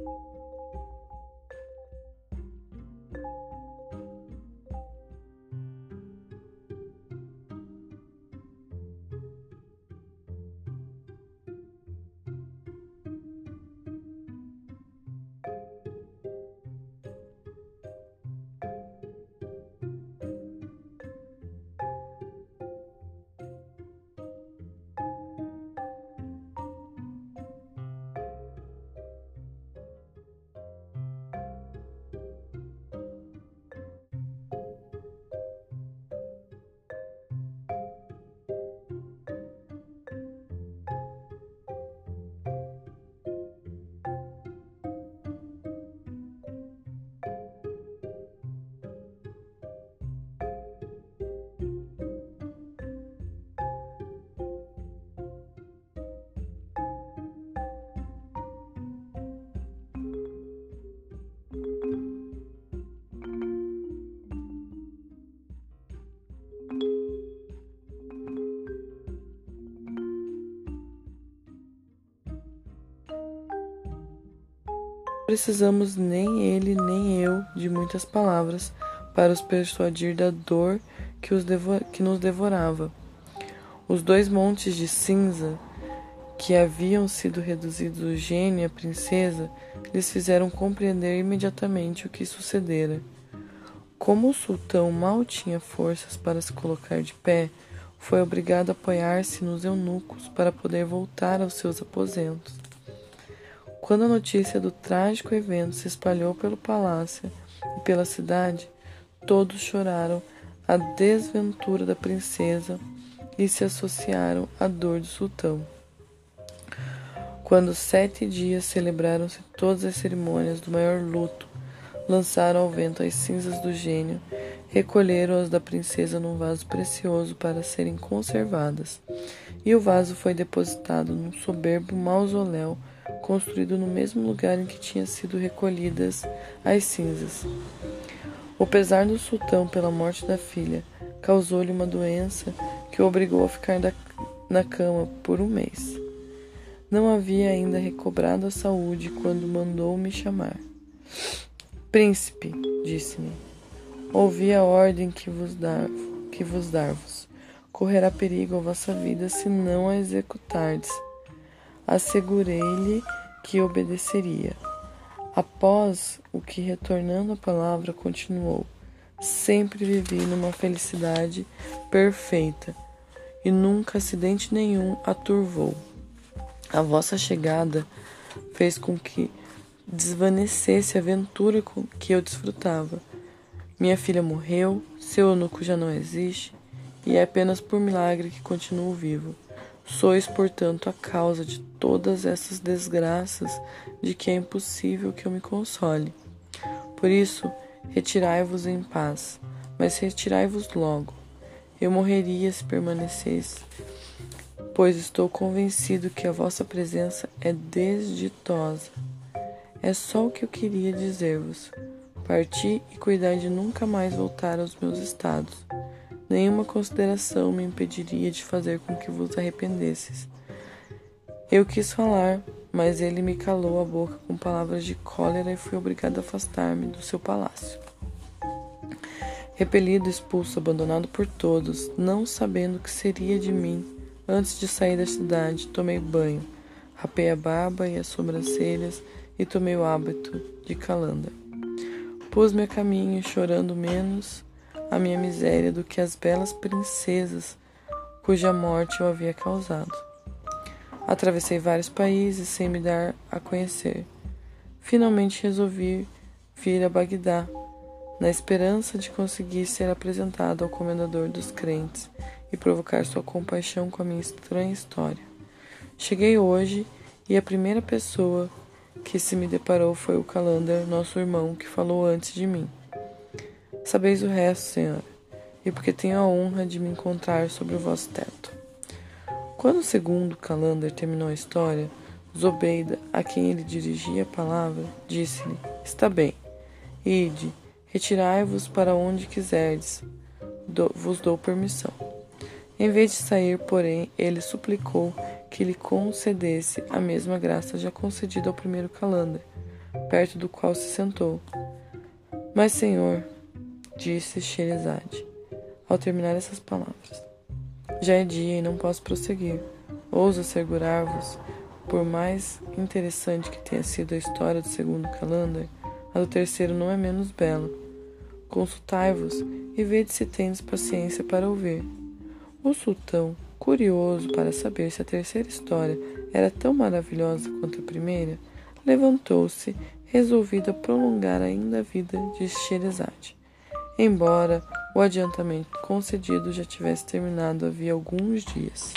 thank you precisamos nem ele nem eu de muitas palavras para os persuadir da dor que, que nos devorava. Os dois montes de cinza que haviam sido reduzidos o gênio e a princesa lhes fizeram compreender imediatamente o que sucedera. Como o sultão mal tinha forças para se colocar de pé, foi obrigado a apoiar-se nos eunucos para poder voltar aos seus aposentos. Quando a notícia do trágico evento se espalhou pelo palácio e pela cidade, todos choraram a desventura da princesa e se associaram à dor do sultão. Quando sete dias celebraram-se todas as cerimônias do maior luto, lançaram ao vento as cinzas do gênio, recolheram-as da princesa num vaso precioso para serem conservadas, e o vaso foi depositado num soberbo mausoléu construído no mesmo lugar em que tinham sido recolhidas as cinzas. O pesar do sultão pela morte da filha causou-lhe uma doença que o obrigou a ficar na cama por um mês. Não havia ainda recobrado a saúde quando mandou me chamar. Príncipe, disse-me, ouvi a ordem que vos dar, dar-vos. Correrá perigo a vossa vida se não a executardes. Assegurei-lhe que obedeceria. Após o que, retornando a palavra, continuou: Sempre vivi numa felicidade perfeita e nunca acidente nenhum a turvou. A vossa chegada fez com que desvanecesse a aventura que eu desfrutava. Minha filha morreu, seu eunuco já não existe, e é apenas por milagre que continuo vivo. Sois, portanto, a causa de todas essas desgraças de que é impossível que eu me console. Por isso, retirai-vos em paz, mas retirai-vos logo. Eu morreria se permanecesse pois estou convencido que a vossa presença é desditosa. É só o que eu queria dizer-vos. Parti e cuidar de nunca mais voltar aos meus estados. Nenhuma consideração me impediria de fazer com que vos arrependesses. Eu quis falar, mas ele me calou a boca com palavras de cólera e fui obrigado a afastar-me do seu palácio. Repelido, expulso, abandonado por todos, não sabendo o que seria de mim, Antes de sair da cidade, tomei banho, rapei a barba e as sobrancelhas e tomei o hábito de calanda. Pus-me a caminho, chorando menos a minha miséria do que as belas princesas cuja morte eu havia causado. Atravessei vários países sem me dar a conhecer. Finalmente resolvi vir a Bagdá, na esperança de conseguir ser apresentado ao comendador dos crentes e provocar sua compaixão com a minha estranha história. Cheguei hoje e a primeira pessoa que se me deparou foi o Calander, nosso irmão, que falou antes de mim. Sabeis o resto, senhora, e porque tenho a honra de me encontrar sobre o vosso teto. Quando o segundo Calander terminou a história, Zobeida, a quem ele dirigia a palavra, disse-lhe: Está bem, ide, retirai-vos para onde quiserdes, do, vos dou permissão. Em vez de sair, porém, ele suplicou que lhe concedesse a mesma graça já concedida ao primeiro Calander, perto do qual se sentou. Mas, senhor, disse Sherazade, ao terminar essas palavras, já é dia e não posso prosseguir. Ouso assegurar-vos, por mais interessante que tenha sido a história do segundo Calander, a do terceiro não é menos bela. Consultai-vos e vede se tendes paciência para ouvir. O sultão, curioso para saber se a terceira história era tão maravilhosa quanto a primeira, levantou-se, resolvido a prolongar ainda a vida de Sherazade. Embora o adiantamento concedido já tivesse terminado havia alguns dias.